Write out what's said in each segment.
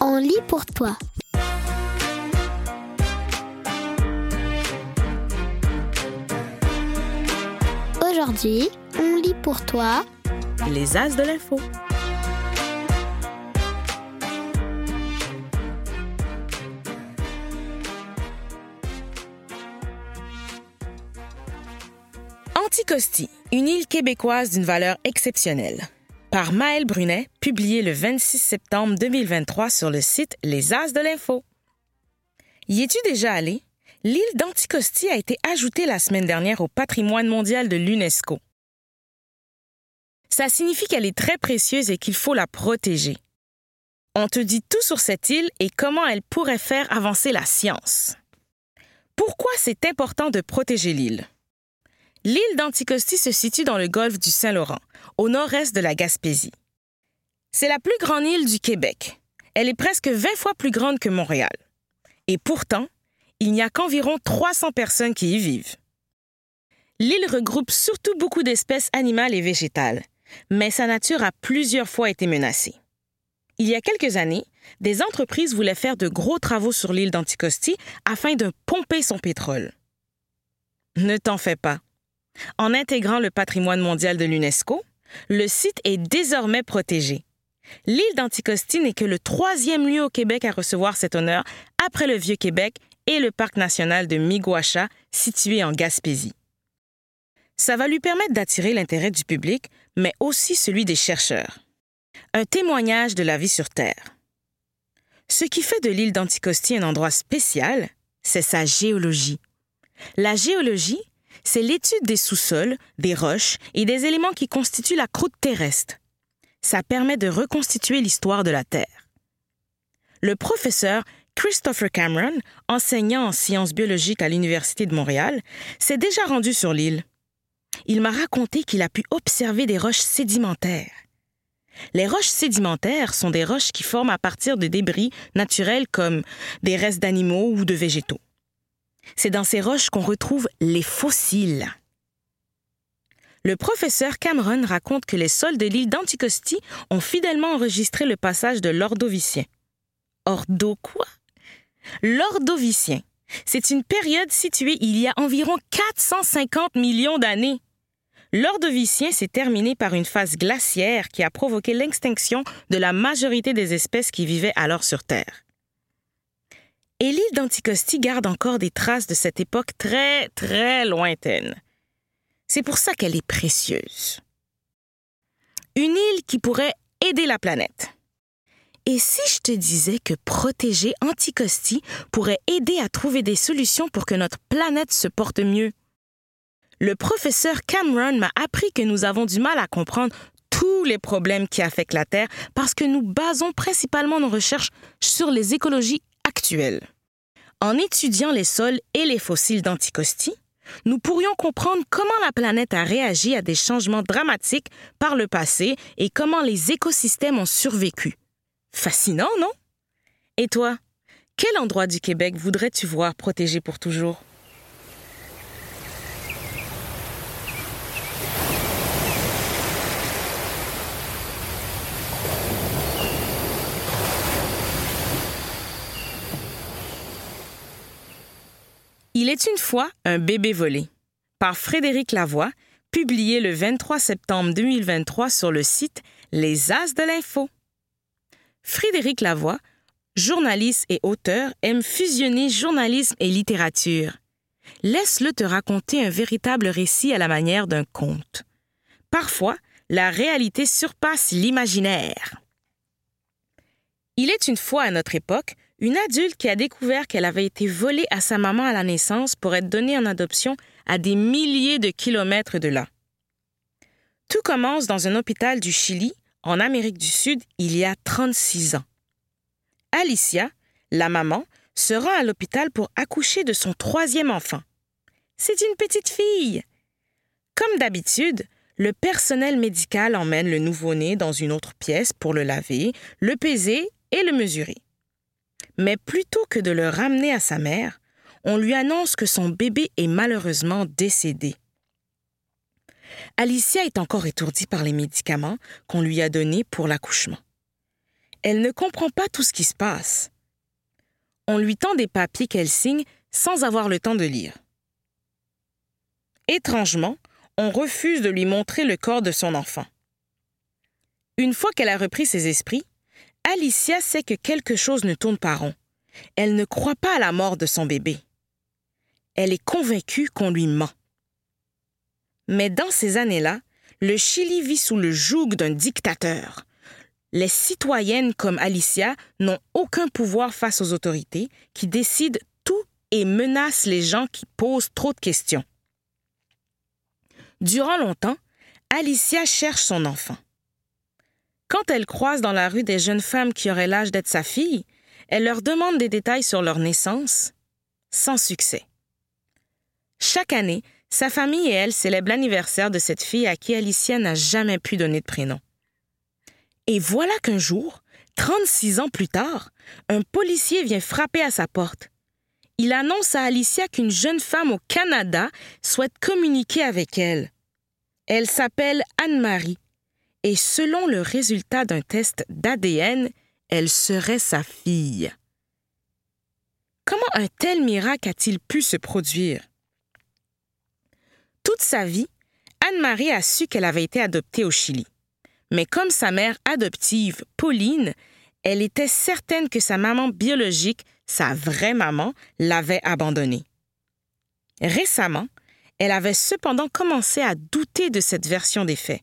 On lit pour toi. Aujourd'hui, on lit pour toi Les As de l'info. Anticosti, une île québécoise d'une valeur exceptionnelle. Par Maël Brunet, publié le 26 septembre 2023 sur le site Les As de l'info. Y es-tu déjà allé? L'île d'Anticosti a été ajoutée la semaine dernière au patrimoine mondial de l'UNESCO. Ça signifie qu'elle est très précieuse et qu'il faut la protéger. On te dit tout sur cette île et comment elle pourrait faire avancer la science. Pourquoi c'est important de protéger l'île? L'île d'Anticosti se situe dans le golfe du Saint-Laurent, au nord-est de la Gaspésie. C'est la plus grande île du Québec. Elle est presque 20 fois plus grande que Montréal. Et pourtant, il n'y a qu'environ 300 personnes qui y vivent. L'île regroupe surtout beaucoup d'espèces animales et végétales, mais sa nature a plusieurs fois été menacée. Il y a quelques années, des entreprises voulaient faire de gros travaux sur l'île d'Anticosti afin de pomper son pétrole. Ne t'en fais pas. En intégrant le patrimoine mondial de l'UNESCO, le site est désormais protégé. L'île d'Anticosti n'est que le troisième lieu au Québec à recevoir cet honneur après le Vieux-Québec et le parc national de Miguacha, situé en Gaspésie. Ça va lui permettre d'attirer l'intérêt du public, mais aussi celui des chercheurs. Un témoignage de la vie sur Terre. Ce qui fait de l'île d'Anticosti un endroit spécial, c'est sa géologie. La géologie, c'est l'étude des sous-sols, des roches et des éléments qui constituent la croûte terrestre. Ça permet de reconstituer l'histoire de la Terre. Le professeur Christopher Cameron, enseignant en sciences biologiques à l'Université de Montréal, s'est déjà rendu sur l'île. Il m'a raconté qu'il a pu observer des roches sédimentaires. Les roches sédimentaires sont des roches qui forment à partir de débris naturels comme des restes d'animaux ou de végétaux. C'est dans ces roches qu'on retrouve les fossiles. Le professeur Cameron raconte que les sols de l'île d'Anticosti ont fidèlement enregistré le passage de l'Ordovicien. Ordo quoi? L'Ordovicien. C'est une période située il y a environ 450 millions d'années. L'Ordovicien s'est terminé par une phase glaciaire qui a provoqué l'extinction de la majorité des espèces qui vivaient alors sur Terre. Et l'île d'Anticosti garde encore des traces de cette époque très, très lointaine. C'est pour ça qu'elle est précieuse. Une île qui pourrait aider la planète. Et si je te disais que protéger Anticosti pourrait aider à trouver des solutions pour que notre planète se porte mieux? Le professeur Cameron m'a appris que nous avons du mal à comprendre tous les problèmes qui affectent la Terre parce que nous basons principalement nos recherches sur les écologies En étudiant les sols et les fossiles d'Anticosti, nous pourrions comprendre comment la planète a réagi à des changements dramatiques par le passé et comment les écosystèmes ont survécu. Fascinant, non? Et toi, quel endroit du Québec voudrais-tu voir protégé pour toujours? Il est une fois un bébé volé par Frédéric Lavoie, publié le 23 septembre 2023 sur le site Les As de l'info. Frédéric Lavoie, journaliste et auteur, aime fusionner journalisme et littérature. Laisse-le te raconter un véritable récit à la manière d'un conte. Parfois, la réalité surpasse l'imaginaire. Il est une fois à notre époque une adulte qui a découvert qu'elle avait été volée à sa maman à la naissance pour être donnée en adoption à des milliers de kilomètres de là. Tout commence dans un hôpital du Chili, en Amérique du Sud, il y a 36 ans. Alicia, la maman, se rend à l'hôpital pour accoucher de son troisième enfant. C'est une petite fille. Comme d'habitude, le personnel médical emmène le nouveau-né dans une autre pièce pour le laver, le peser et le mesurer. Mais plutôt que de le ramener à sa mère, on lui annonce que son bébé est malheureusement décédé. Alicia est encore étourdie par les médicaments qu'on lui a donnés pour l'accouchement. Elle ne comprend pas tout ce qui se passe. On lui tend des papiers qu'elle signe sans avoir le temps de lire. Étrangement, on refuse de lui montrer le corps de son enfant. Une fois qu'elle a repris ses esprits, Alicia sait que quelque chose ne tourne pas rond. Elle ne croit pas à la mort de son bébé. Elle est convaincue qu'on lui ment. Mais dans ces années-là, le Chili vit sous le joug d'un dictateur. Les citoyennes comme Alicia n'ont aucun pouvoir face aux autorités qui décident tout et menacent les gens qui posent trop de questions. Durant longtemps, Alicia cherche son enfant. Quand elle croise dans la rue des jeunes femmes qui auraient l'âge d'être sa fille, elle leur demande des détails sur leur naissance, sans succès. Chaque année, sa famille et elle célèbrent l'anniversaire de cette fille à qui Alicia n'a jamais pu donner de prénom. Et voilà qu'un jour, 36 ans plus tard, un policier vient frapper à sa porte. Il annonce à Alicia qu'une jeune femme au Canada souhaite communiquer avec elle. Elle s'appelle Anne-Marie et selon le résultat d'un test d'ADN, elle serait sa fille. Comment un tel miracle a-t-il pu se produire? Toute sa vie, Anne-Marie a su qu'elle avait été adoptée au Chili. Mais comme sa mère adoptive, Pauline, elle était certaine que sa maman biologique, sa vraie maman, l'avait abandonnée. Récemment, elle avait cependant commencé à douter de cette version des faits.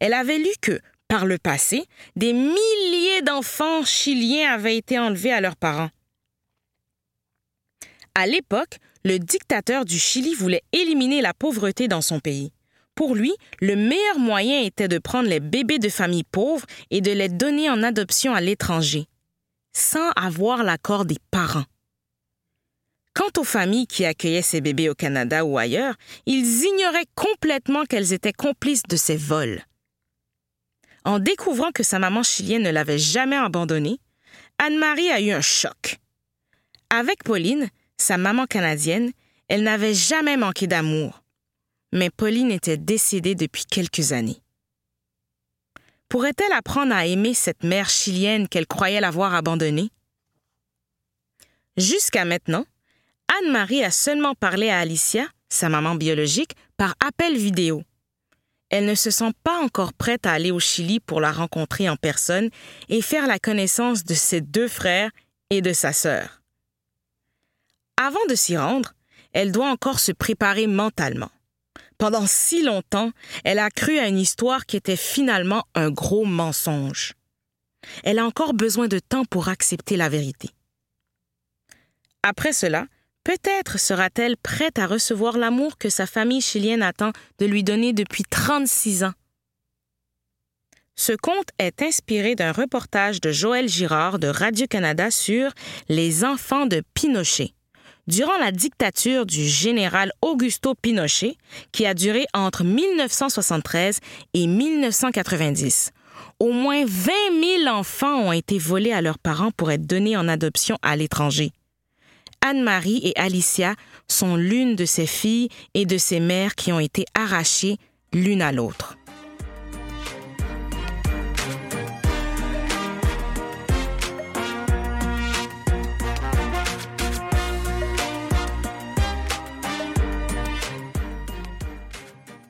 Elle avait lu que, par le passé, des milliers d'enfants chiliens avaient été enlevés à leurs parents. À l'époque, le dictateur du Chili voulait éliminer la pauvreté dans son pays. Pour lui, le meilleur moyen était de prendre les bébés de familles pauvres et de les donner en adoption à l'étranger, sans avoir l'accord des parents. Quant aux familles qui accueillaient ces bébés au Canada ou ailleurs, ils ignoraient complètement qu'elles étaient complices de ces vols. En découvrant que sa maman chilienne ne l'avait jamais abandonnée, Anne-Marie a eu un choc. Avec Pauline, sa maman canadienne, elle n'avait jamais manqué d'amour. Mais Pauline était décédée depuis quelques années. Pourrait-elle apprendre à aimer cette mère chilienne qu'elle croyait l'avoir abandonnée? Jusqu'à maintenant, Anne-Marie a seulement parlé à Alicia, sa maman biologique, par appel vidéo. Elle ne se sent pas encore prête à aller au Chili pour la rencontrer en personne et faire la connaissance de ses deux frères et de sa sœur. Avant de s'y rendre, elle doit encore se préparer mentalement. Pendant si longtemps, elle a cru à une histoire qui était finalement un gros mensonge. Elle a encore besoin de temps pour accepter la vérité. Après cela, peut-être sera-t-elle prête à recevoir l'amour que sa famille chilienne attend de lui donner depuis 36 ans. Ce conte est inspiré d'un reportage de Joël Girard de Radio-Canada sur Les enfants de Pinochet durant la dictature du général Augusto Pinochet, qui a duré entre 1973 et 1990. Au moins 20 000 enfants ont été volés à leurs parents pour être donnés en adoption à l'étranger. Anne-Marie et Alicia sont l'une de ces filles et de ces mères qui ont été arrachées l'une à l'autre.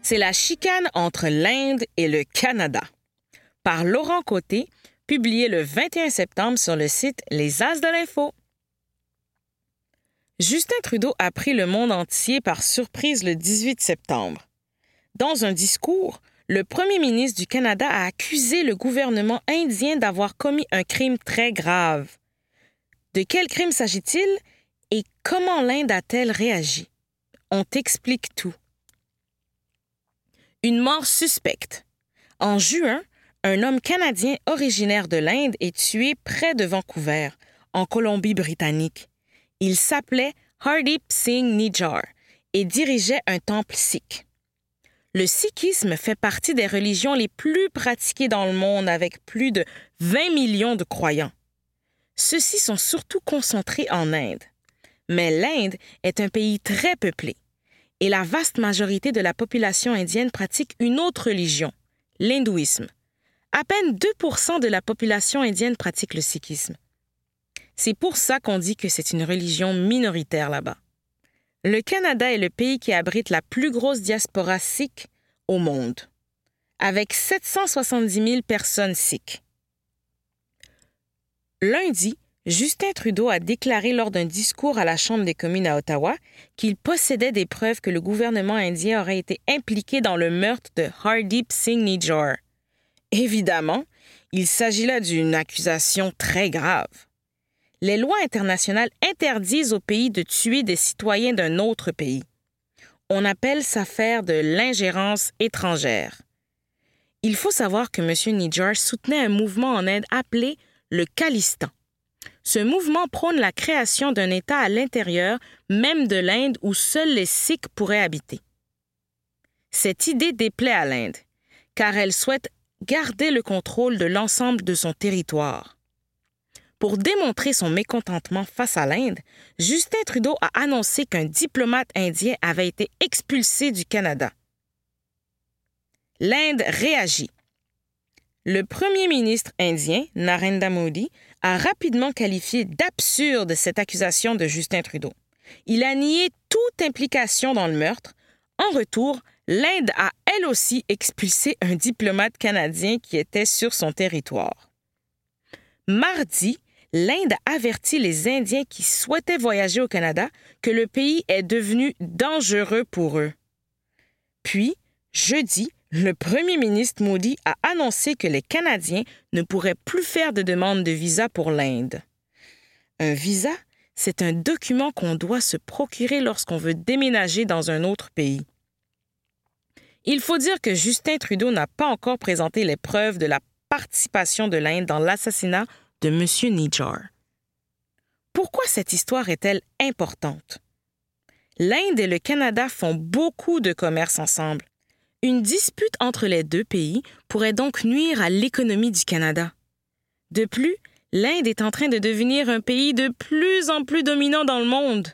C'est la chicane entre l'Inde et le Canada. Par Laurent Côté, publié le 21 septembre sur le site Les As de l'Info. Justin Trudeau a pris le monde entier par surprise le 18 septembre. Dans un discours, le premier ministre du Canada a accusé le gouvernement indien d'avoir commis un crime très grave. De quel crime s'agit-il et comment l'Inde a-t-elle réagi? On t'explique tout. Une mort suspecte. En juin, un homme canadien originaire de l'Inde est tué près de Vancouver, en Colombie-Britannique. Il s'appelait Hardip Singh Nijjar et dirigeait un temple sikh. Le sikhisme fait partie des religions les plus pratiquées dans le monde avec plus de 20 millions de croyants. Ceux-ci sont surtout concentrés en Inde. Mais l'Inde est un pays très peuplé et la vaste majorité de la population indienne pratique une autre religion, l'hindouisme. À peine 2% de la population indienne pratique le sikhisme. C'est pour ça qu'on dit que c'est une religion minoritaire là-bas. Le Canada est le pays qui abrite la plus grosse diaspora sikh au monde, avec 770 000 personnes sikh. Lundi, Justin Trudeau a déclaré lors d'un discours à la Chambre des communes à Ottawa qu'il possédait des preuves que le gouvernement indien aurait été impliqué dans le meurtre de Hardeep Singh Nijjar. Évidemment, il s'agit là d'une accusation très grave. Les lois internationales interdisent au pays de tuer des citoyens d'un autre pays. On appelle ça faire de l'ingérence étrangère. Il faut savoir que M. Nijjar soutenait un mouvement en Inde appelé le Khalistan ce mouvement prône la création d'un État à l'intérieur même de l'Inde où seuls les Sikhs pourraient habiter. Cette idée déplaît à l'Inde, car elle souhaite garder le contrôle de l'ensemble de son territoire. Pour démontrer son mécontentement face à l'Inde, Justin Trudeau a annoncé qu'un diplomate indien avait été expulsé du Canada. L'Inde réagit. Le premier ministre indien, Narendra Modi, a rapidement qualifié d'absurde cette accusation de Justin Trudeau. Il a nié toute implication dans le meurtre. En retour, l'Inde a elle aussi expulsé un diplomate canadien qui était sur son territoire. Mardi, l'Inde a averti les Indiens qui souhaitaient voyager au Canada que le pays est devenu dangereux pour eux. Puis, jeudi, le premier ministre Modi a annoncé que les Canadiens ne pourraient plus faire de demande de visa pour l'Inde. Un visa, c'est un document qu'on doit se procurer lorsqu'on veut déménager dans un autre pays. Il faut dire que Justin Trudeau n'a pas encore présenté les preuves de la participation de l'Inde dans l'assassinat de M. Nijjar. Pourquoi cette histoire est-elle importante? L'Inde et le Canada font beaucoup de commerce ensemble. Une dispute entre les deux pays pourrait donc nuire à l'économie du Canada. De plus, l'Inde est en train de devenir un pays de plus en plus dominant dans le monde.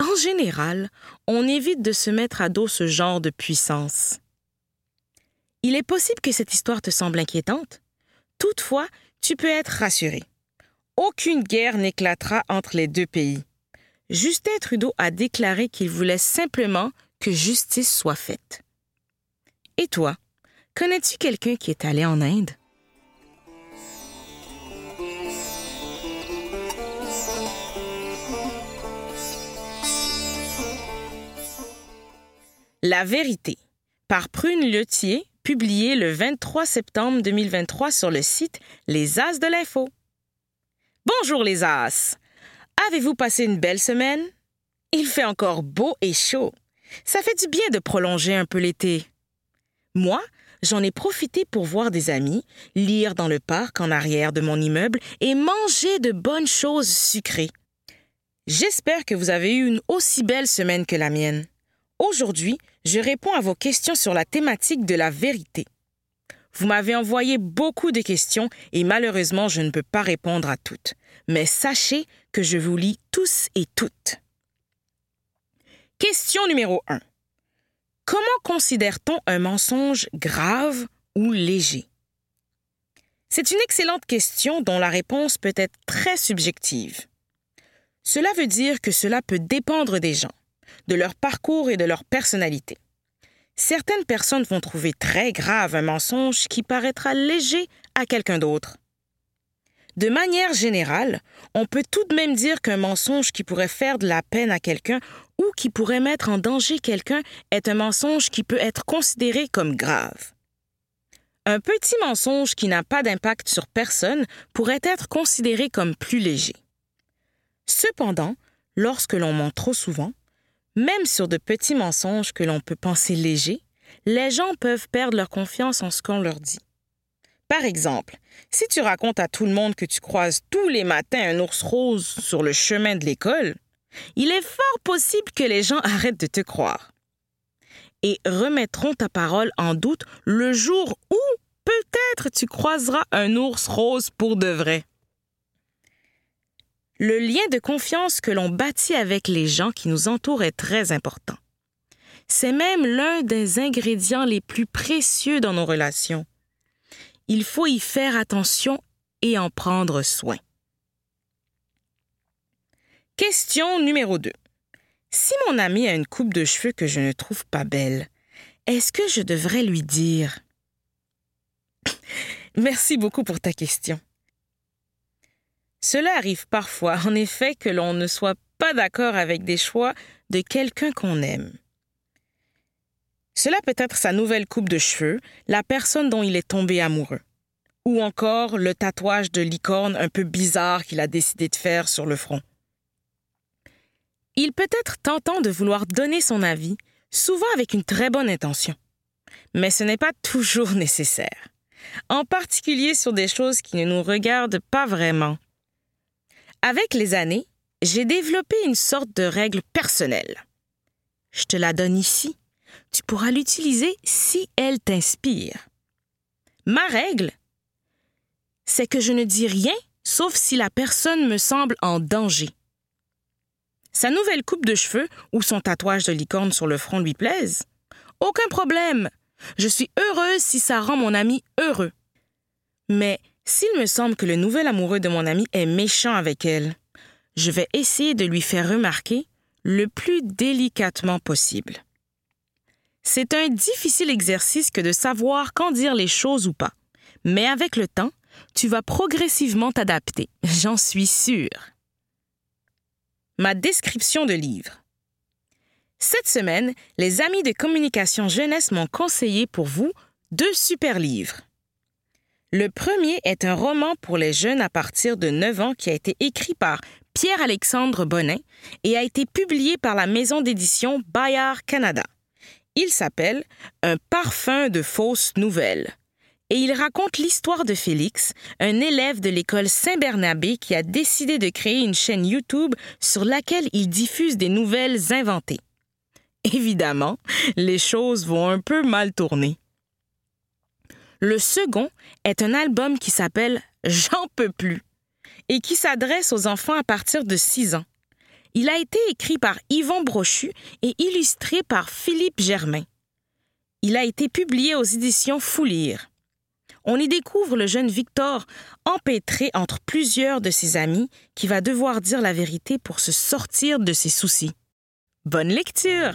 En général, on évite de se mettre à dos ce genre de puissance. Il est possible que cette histoire te semble inquiétante. Toutefois, tu peux être rassuré. Aucune guerre n'éclatera entre les deux pays. Justin Trudeau a déclaré qu'il voulait simplement que justice soit faite. Et toi, connais-tu quelqu'un qui est allé en Inde? La vérité par Prune Letier, publié le 23 septembre 2023 sur le site Les As de l'Info. Bonjour les As! Avez-vous passé une belle semaine? Il fait encore beau et chaud. Ça fait du bien de prolonger un peu l'été. Moi, j'en ai profité pour voir des amis, lire dans le parc en arrière de mon immeuble et manger de bonnes choses sucrées. J'espère que vous avez eu une aussi belle semaine que la mienne. Aujourd'hui, je réponds à vos questions sur la thématique de la vérité. Vous m'avez envoyé beaucoup de questions et malheureusement je ne peux pas répondre à toutes. Mais sachez que je vous lis tous et toutes. Question numéro 1. Comment considère-t-on un mensonge grave ou léger? C'est une excellente question dont la réponse peut être très subjective. Cela veut dire que cela peut dépendre des gens, de leur parcours et de leur personnalité. Certaines personnes vont trouver très grave un mensonge qui paraîtra léger à quelqu'un d'autre. De manière générale, on peut tout de même dire qu'un mensonge qui pourrait faire de la peine à quelqu'un ou qui pourrait mettre en danger quelqu'un est un mensonge qui peut être considéré comme grave. Un petit mensonge qui n'a pas d'impact sur personne pourrait être considéré comme plus léger. Cependant, lorsque l'on ment trop souvent, même sur de petits mensonges que l'on peut penser légers, les gens peuvent perdre leur confiance en ce qu'on leur dit. Par exemple, si tu racontes à tout le monde que tu croises tous les matins un ours rose sur le chemin de l'école, il est fort possible que les gens arrêtent de te croire et remettront ta parole en doute le jour où peut-être tu croiseras un ours rose pour de vrai. Le lien de confiance que l'on bâtit avec les gens qui nous entourent est très important. C'est même l'un des ingrédients les plus précieux dans nos relations. Il faut y faire attention et en prendre soin. Question numéro 2. Si mon ami a une coupe de cheveux que je ne trouve pas belle, est-ce que je devrais lui dire? Merci beaucoup pour ta question. Cela arrive parfois, en effet, que l'on ne soit pas d'accord avec des choix de quelqu'un qu'on aime. Cela peut être sa nouvelle coupe de cheveux, la personne dont il est tombé amoureux, ou encore le tatouage de licorne un peu bizarre qu'il a décidé de faire sur le front. Il peut être tentant de vouloir donner son avis, souvent avec une très bonne intention, mais ce n'est pas toujours nécessaire, en particulier sur des choses qui ne nous regardent pas vraiment. Avec les années, j'ai développé une sorte de règle personnelle. Je te la donne ici. Tu pourras l'utiliser si elle t'inspire. Ma règle, c'est que je ne dis rien sauf si la personne me semble en danger. Sa nouvelle coupe de cheveux ou son tatouage de licorne sur le front lui plaisent. Aucun problème. Je suis heureuse si ça rend mon ami heureux. Mais s'il me semble que le nouvel amoureux de mon ami est méchant avec elle, je vais essayer de lui faire remarquer le plus délicatement possible. C'est un difficile exercice que de savoir quand dire les choses ou pas, mais avec le temps, tu vas progressivement t'adapter, j'en suis sûre. Ma description de livre. Cette semaine, les amis de communication jeunesse m'ont conseillé pour vous deux super livres. Le premier est un roman pour les jeunes à partir de 9 ans qui a été écrit par Pierre-Alexandre Bonnet et a été publié par la maison d'édition Bayard Canada. Il s'appelle Un parfum de fausses nouvelles. Et il raconte l'histoire de Félix, un élève de l'école Saint-Bernabé qui a décidé de créer une chaîne YouTube sur laquelle il diffuse des nouvelles inventées. Évidemment, les choses vont un peu mal tourner. Le second est un album qui s'appelle J'en peux plus et qui s'adresse aux enfants à partir de 6 ans. Il a été écrit par Yvon Brochu et illustré par Philippe Germain. Il a été publié aux éditions Foulire. On y découvre le jeune Victor empêtré entre plusieurs de ses amis qui va devoir dire la vérité pour se sortir de ses soucis. Bonne lecture!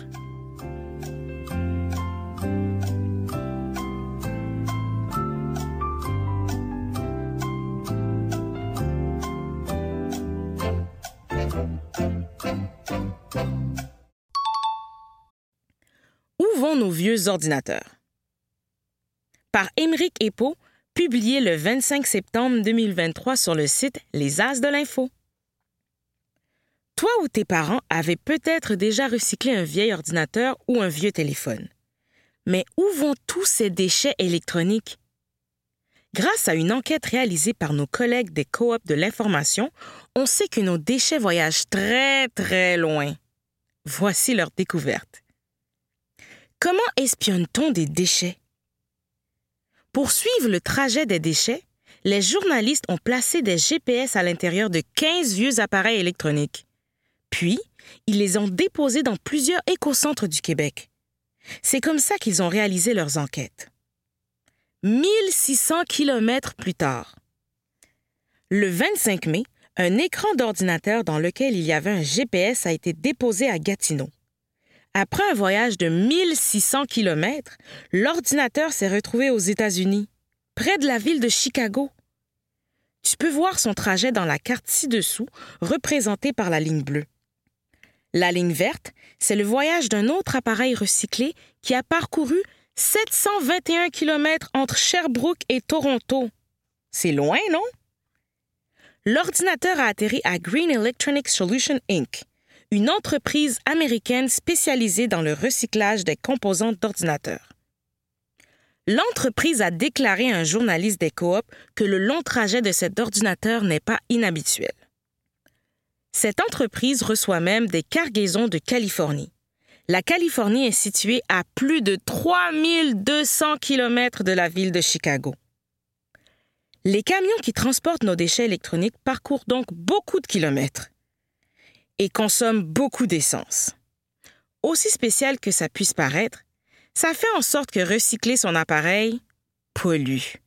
Où vont nos vieux ordinateurs? Par Émeric Epo, publié le 25 septembre 2023 sur le site Les As de l'Info. Toi ou tes parents avaient peut-être déjà recyclé un vieil ordinateur ou un vieux téléphone. Mais où vont tous ces déchets électroniques? Grâce à une enquête réalisée par nos collègues des coops de l'information, on sait que nos déchets voyagent très très loin. Voici leur découverte. Comment espionne-t-on des déchets? Pour suivre le trajet des déchets, les journalistes ont placé des GPS à l'intérieur de 15 vieux appareils électroniques. Puis, ils les ont déposés dans plusieurs écocentres du Québec. C'est comme ça qu'ils ont réalisé leurs enquêtes. 1600 kilomètres plus tard. Le 25 mai, un écran d'ordinateur dans lequel il y avait un GPS a été déposé à Gatineau. Après un voyage de 1600 kilomètres, l'ordinateur s'est retrouvé aux États-Unis, près de la ville de Chicago. Tu peux voir son trajet dans la carte ci-dessous, représentée par la ligne bleue. La ligne verte, c'est le voyage d'un autre appareil recyclé qui a parcouru 721 km entre Sherbrooke et Toronto. C'est loin, non? L'ordinateur a atterri à Green Electronic Solutions Inc., une entreprise américaine spécialisée dans le recyclage des composants d'ordinateurs. L'entreprise a déclaré à un journaliste des coops que le long trajet de cet ordinateur n'est pas inhabituel. Cette entreprise reçoit même des cargaisons de Californie la Californie est située à plus de 3200 km de la ville de Chicago. Les camions qui transportent nos déchets électroniques parcourent donc beaucoup de kilomètres et consomment beaucoup d'essence. Aussi spécial que ça puisse paraître, ça fait en sorte que recycler son appareil pollue.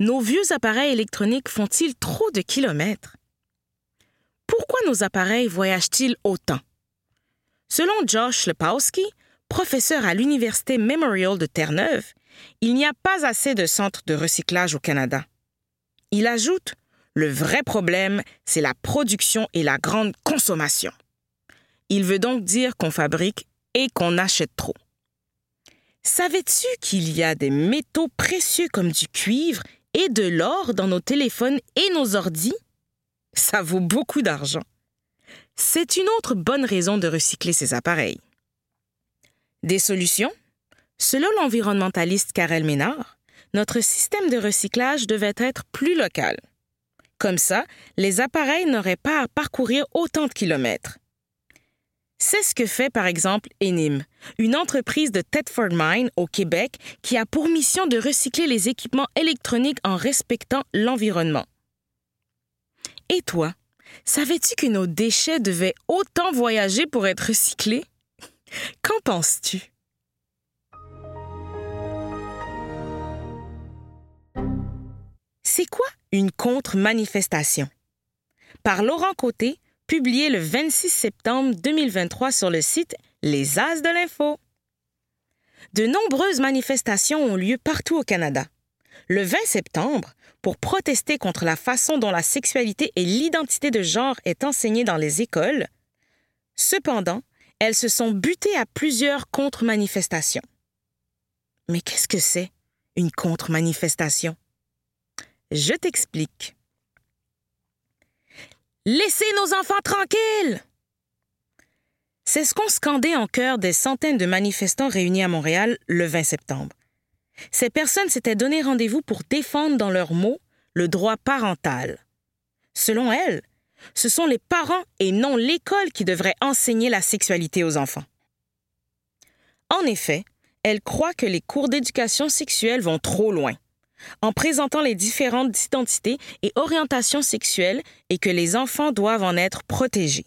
Nos vieux appareils électroniques font-ils trop de kilomètres? Pourquoi nos appareils voyagent-ils autant? Selon Josh Lepowski, professeur à l'Université Memorial de Terre-Neuve, il n'y a pas assez de centres de recyclage au Canada. Il ajoute Le vrai problème, c'est la production et la grande consommation. Il veut donc dire qu'on fabrique et qu'on achète trop. Savais-tu qu'il y a des métaux précieux comme du cuivre et de l'or dans nos téléphones et nos ordis? Ça vaut beaucoup d'argent. C'est une autre bonne raison de recycler ces appareils. Des solutions? Selon l'environnementaliste Karel Ménard, notre système de recyclage devait être plus local. Comme ça, les appareils n'auraient pas à parcourir autant de kilomètres. C'est ce que fait par exemple Enim, une entreprise de Thetford Mine au Québec qui a pour mission de recycler les équipements électroniques en respectant l'environnement. Et toi, savais-tu que nos déchets devaient autant voyager pour être recyclés? Qu'en penses-tu? C'est quoi une contre-manifestation? Par Laurent Côté, publié le 26 septembre 2023 sur le site Les As de l'Info. De nombreuses manifestations ont lieu partout au Canada. Le 20 septembre, pour protester contre la façon dont la sexualité et l'identité de genre est enseignée dans les écoles. Cependant, elles se sont butées à plusieurs contre-manifestations. Mais qu'est-ce que c'est, une contre-manifestation? Je t'explique. Laissez nos enfants tranquilles! C'est ce qu'ont scandé en chœur des centaines de manifestants réunis à Montréal le 20 septembre. Ces personnes s'étaient donné rendez-vous pour défendre dans leurs mots le droit parental. Selon elles, ce sont les parents et non l'école qui devraient enseigner la sexualité aux enfants. En effet, elles croient que les cours d'éducation sexuelle vont trop loin en présentant les différentes identités et orientations sexuelles et que les enfants doivent en être protégés.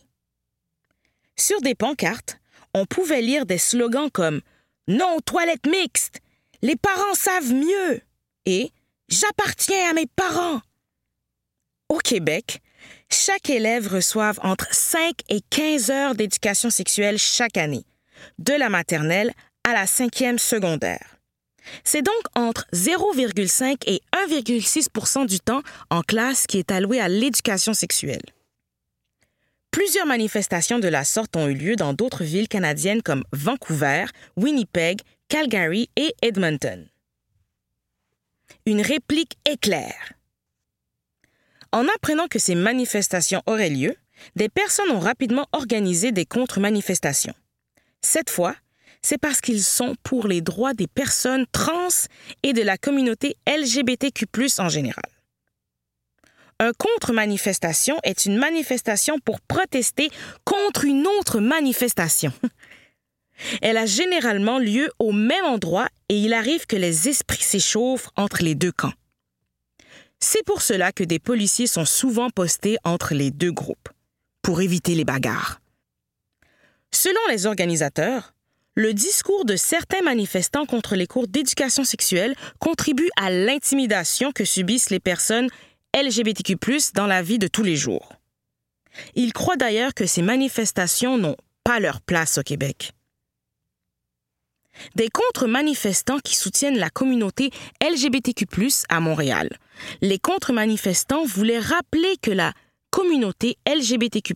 Sur des pancartes, on pouvait lire des slogans comme Non aux toilettes mixtes, les parents savent mieux et J'appartiens à mes parents. Au Québec, chaque élève reçoit entre 5 et 15 heures d'éducation sexuelle chaque année, de la maternelle à la cinquième secondaire. C'est donc entre 0,5 et 1,6% du temps en classe qui est alloué à l'éducation sexuelle. Plusieurs manifestations de la sorte ont eu lieu dans d'autres villes canadiennes comme Vancouver, Winnipeg, Calgary et Edmonton. Une réplique éclair. En apprenant que ces manifestations auraient lieu, des personnes ont rapidement organisé des contre-manifestations. Cette fois, c'est parce qu'ils sont pour les droits des personnes trans et de la communauté LGBTQ en général. Un contre-manifestation est une manifestation pour protester contre une autre manifestation. Elle a généralement lieu au même endroit et il arrive que les esprits s'échauffent entre les deux camps. C'est pour cela que des policiers sont souvent postés entre les deux groupes, pour éviter les bagarres. Selon les organisateurs, le discours de certains manifestants contre les cours d'éducation sexuelle contribue à l'intimidation que subissent les personnes LGBTQ dans la vie de tous les jours. Ils croient d'ailleurs que ces manifestations n'ont pas leur place au Québec. Des contre-manifestants qui soutiennent la communauté LGBTQ à Montréal. Les contre-manifestants voulaient rappeler que la communauté LGBTQ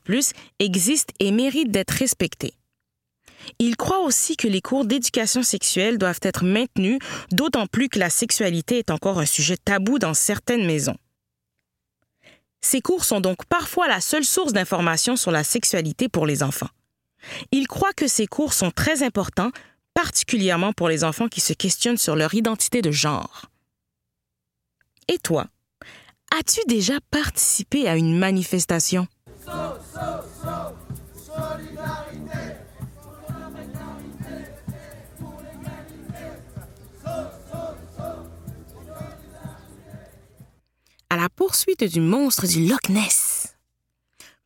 existe et mérite d'être respectée. Il croit aussi que les cours d'éducation sexuelle doivent être maintenus, d'autant plus que la sexualité est encore un sujet tabou dans certaines maisons. Ces cours sont donc parfois la seule source d'information sur la sexualité pour les enfants. Il croit que ces cours sont très importants, particulièrement pour les enfants qui se questionnent sur leur identité de genre. Et toi, as-tu déjà participé à une manifestation? La poursuite du monstre du Loch Ness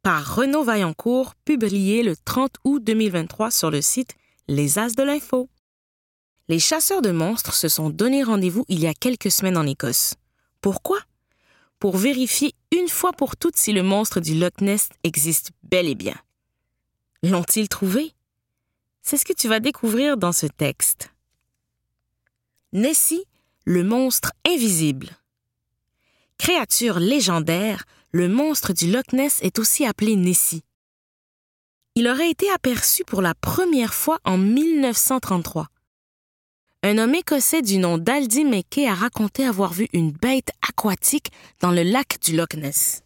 par Renaud Vaillancourt, publié le 30 août 2023 sur le site Les As de l'Info. Les chasseurs de monstres se sont donné rendez-vous il y a quelques semaines en Écosse. Pourquoi? Pour vérifier une fois pour toutes si le monstre du Loch Ness existe bel et bien. L'ont-ils trouvé? C'est ce que tu vas découvrir dans ce texte. Nessie, le monstre invisible. Créature légendaire, le monstre du Loch Ness est aussi appelé Nessie. Il aurait été aperçu pour la première fois en 1933. Un homme écossais du nom d'Aldi McKay a raconté avoir vu une bête aquatique dans le lac du Loch Ness.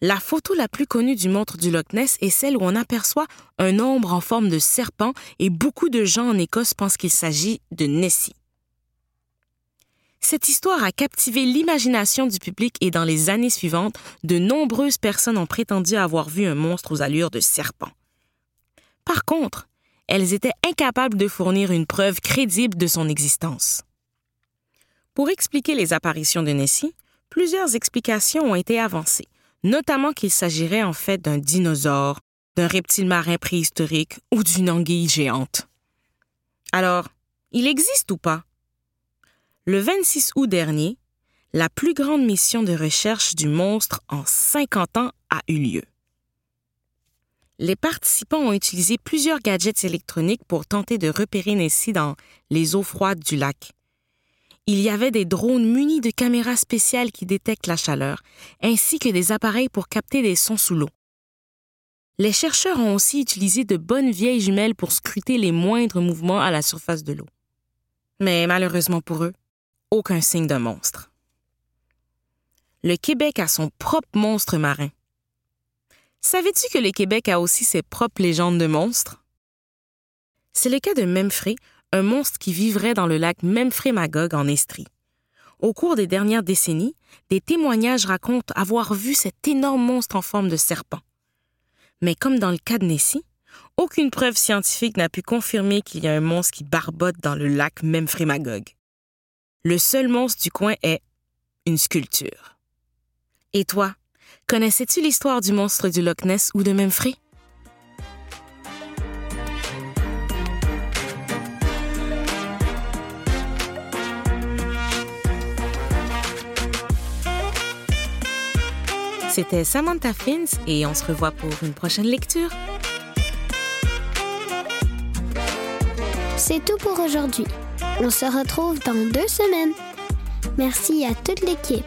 La photo la plus connue du monstre du Loch Ness est celle où on aperçoit un ombre en forme de serpent et beaucoup de gens en Écosse pensent qu'il s'agit de Nessie. Cette histoire a captivé l'imagination du public et dans les années suivantes, de nombreuses personnes ont prétendu avoir vu un monstre aux allures de serpent. Par contre, elles étaient incapables de fournir une preuve crédible de son existence. Pour expliquer les apparitions de Nessie, plusieurs explications ont été avancées, notamment qu'il s'agirait en fait d'un dinosaure, d'un reptile marin préhistorique ou d'une anguille géante. Alors, il existe ou pas le 26 août dernier, la plus grande mission de recherche du monstre en 50 ans a eu lieu. Les participants ont utilisé plusieurs gadgets électroniques pour tenter de repérer Nessie dans les eaux froides du lac. Il y avait des drones munis de caméras spéciales qui détectent la chaleur, ainsi que des appareils pour capter des sons sous l'eau. Les chercheurs ont aussi utilisé de bonnes vieilles jumelles pour scruter les moindres mouvements à la surface de l'eau. Mais malheureusement pour eux, aucun signe de monstre. Le Québec a son propre monstre marin. Savais-tu que le Québec a aussi ses propres légendes de monstres? C'est le cas de Memphray, un monstre qui vivrait dans le lac Memphray-Magog en Estrie. Au cours des dernières décennies, des témoignages racontent avoir vu cet énorme monstre en forme de serpent. Mais comme dans le cas de Nessie, aucune preuve scientifique n'a pu confirmer qu'il y a un monstre qui barbote dans le lac Memphray-Magog. Le seul monstre du coin est une sculpture. Et toi, connaissais-tu l'histoire du monstre du Loch Ness ou de Memphray? C'était Samantha Fins et on se revoit pour une prochaine lecture. C'est tout pour aujourd'hui. On se retrouve dans deux semaines. Merci à toute l'équipe.